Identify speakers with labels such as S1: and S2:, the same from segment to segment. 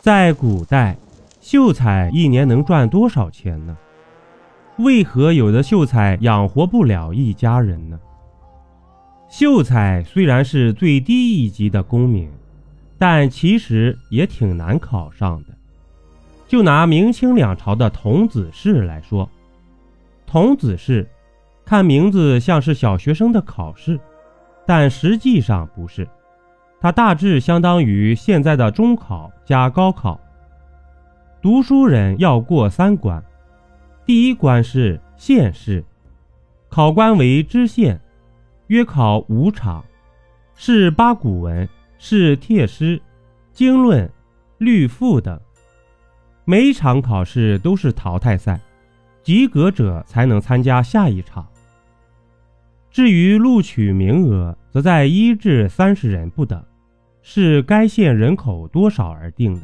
S1: 在古代，秀才一年能赚多少钱呢？为何有的秀才养活不了一家人呢？秀才虽然是最低一级的功名，但其实也挺难考上的。就拿明清两朝的童子试来说，童子试，看名字像是小学生的考试，但实际上不是。它大致相当于现在的中考加高考。读书人要过三关，第一关是县试，考官为知县，约考五场，是八股文、是帖诗、经论、律赋等。每一场考试都是淘汰赛，及格者才能参加下一场。至于录取名额，则在一至三十人不等。是该县人口多少而定的。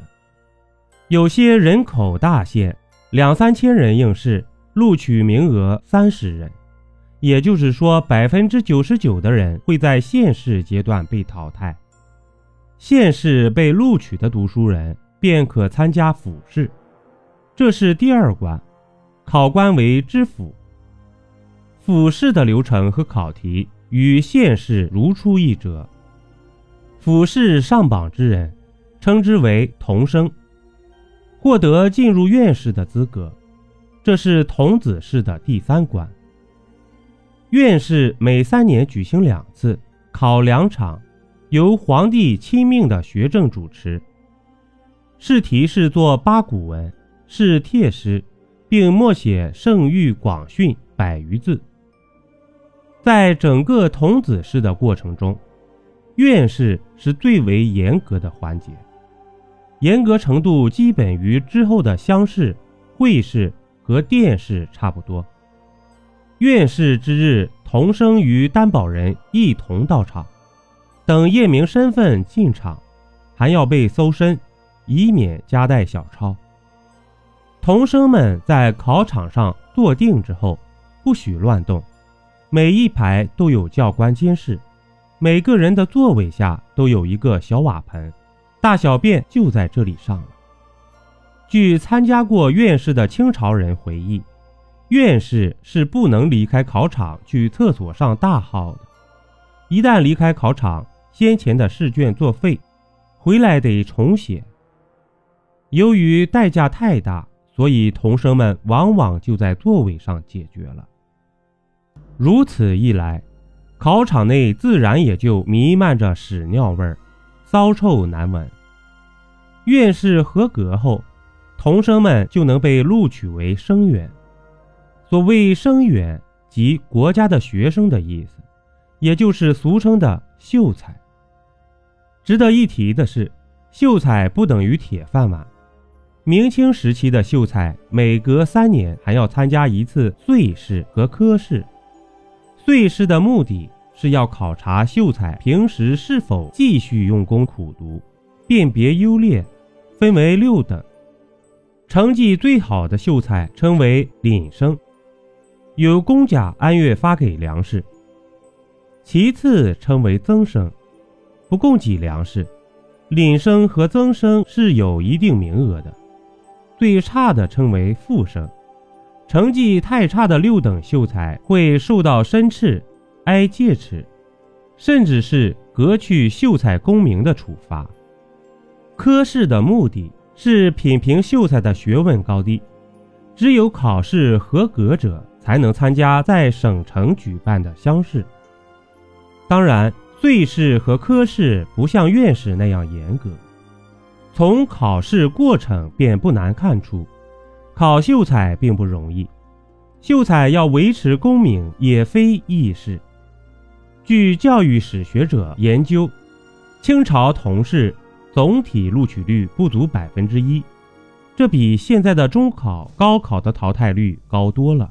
S1: 有些人口大县，两三千人应试，录取名额三十人，也就是说，百分之九十九的人会在县试阶段被淘汰。县试被录取的读书人便可参加府试，这是第二关，考官为知府。府试的流程和考题与县试如出一辙。府试上榜之人，称之为童生，获得进入院士的资格。这是童子试的第三关。院士每三年举行两次，考两场，由皇帝亲命的学政主持。试题是作八股文，是帖诗，并默写圣谕广训百余字。在整个童子试的过程中，院试是最为严格的环节，严格程度基本与之后的乡试、会试和殿试差不多。院试之日，童生与担保人一同到场，等验明身份进场，还要被搜身，以免夹带小抄。童生们在考场上坐定之后，不许乱动，每一排都有教官监视。每个人的座位下都有一个小瓦盆，大小便就在这里上了。据参加过院试的清朝人回忆，院试是不能离开考场去厕所上大号的。一旦离开考场，先前的试卷作废，回来得重写。由于代价太大，所以同生们往往就在座位上解决了。如此一来。考场内自然也就弥漫着屎尿味儿，骚臭难闻。院士合格后，童生们就能被录取为生员。所谓生员，即国家的学生的意思，也就是俗称的秀才。值得一提的是，秀才不等于铁饭碗。明清时期的秀才，每隔三年还要参加一次岁试和科试。岁试的目的是要考察秀才平时是否继续用功苦读，辨别优劣，分为六等。成绩最好的秀才称为廪生，有公家按月发给粮食。其次称为曾生，不供给粮食。廪生和曾生是有一定名额的。最差的称为副生。成绩太差的六等秀才会受到申斥、挨戒尺，甚至是革去秀才功名的处罚。科试的目的是品评秀才的学问高低，只有考试合格者才能参加在省城举办的乡试。当然，岁试和科试不像院试那样严格，从考试过程便不难看出。考秀才并不容易，秀才要维持功名也非易事。据教育史学者研究，清朝同试总体录取率不足百分之一，这比现在的中考、高考的淘汰率高多了。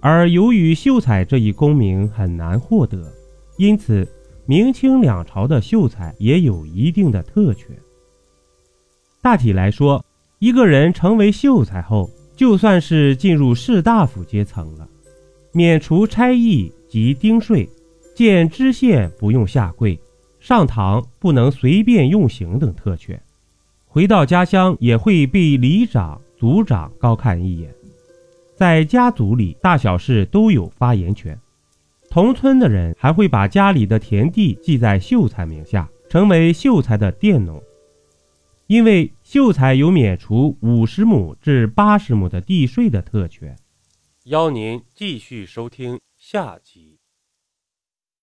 S1: 而由于秀才这一功名很难获得，因此明清两朝的秀才也有一定的特权。大体来说。一个人成为秀才后，就算是进入士大夫阶层了，免除差役及丁税，见知县不用下跪，上堂不能随便用刑等特权。回到家乡也会被里长、族长高看一眼。在家族里，大小事都有发言权。同村的人还会把家里的田地记在秀才名下，成为秀才的佃农。因为秀才有免除五十亩至八十亩的地税的特权。邀您继续收听下集。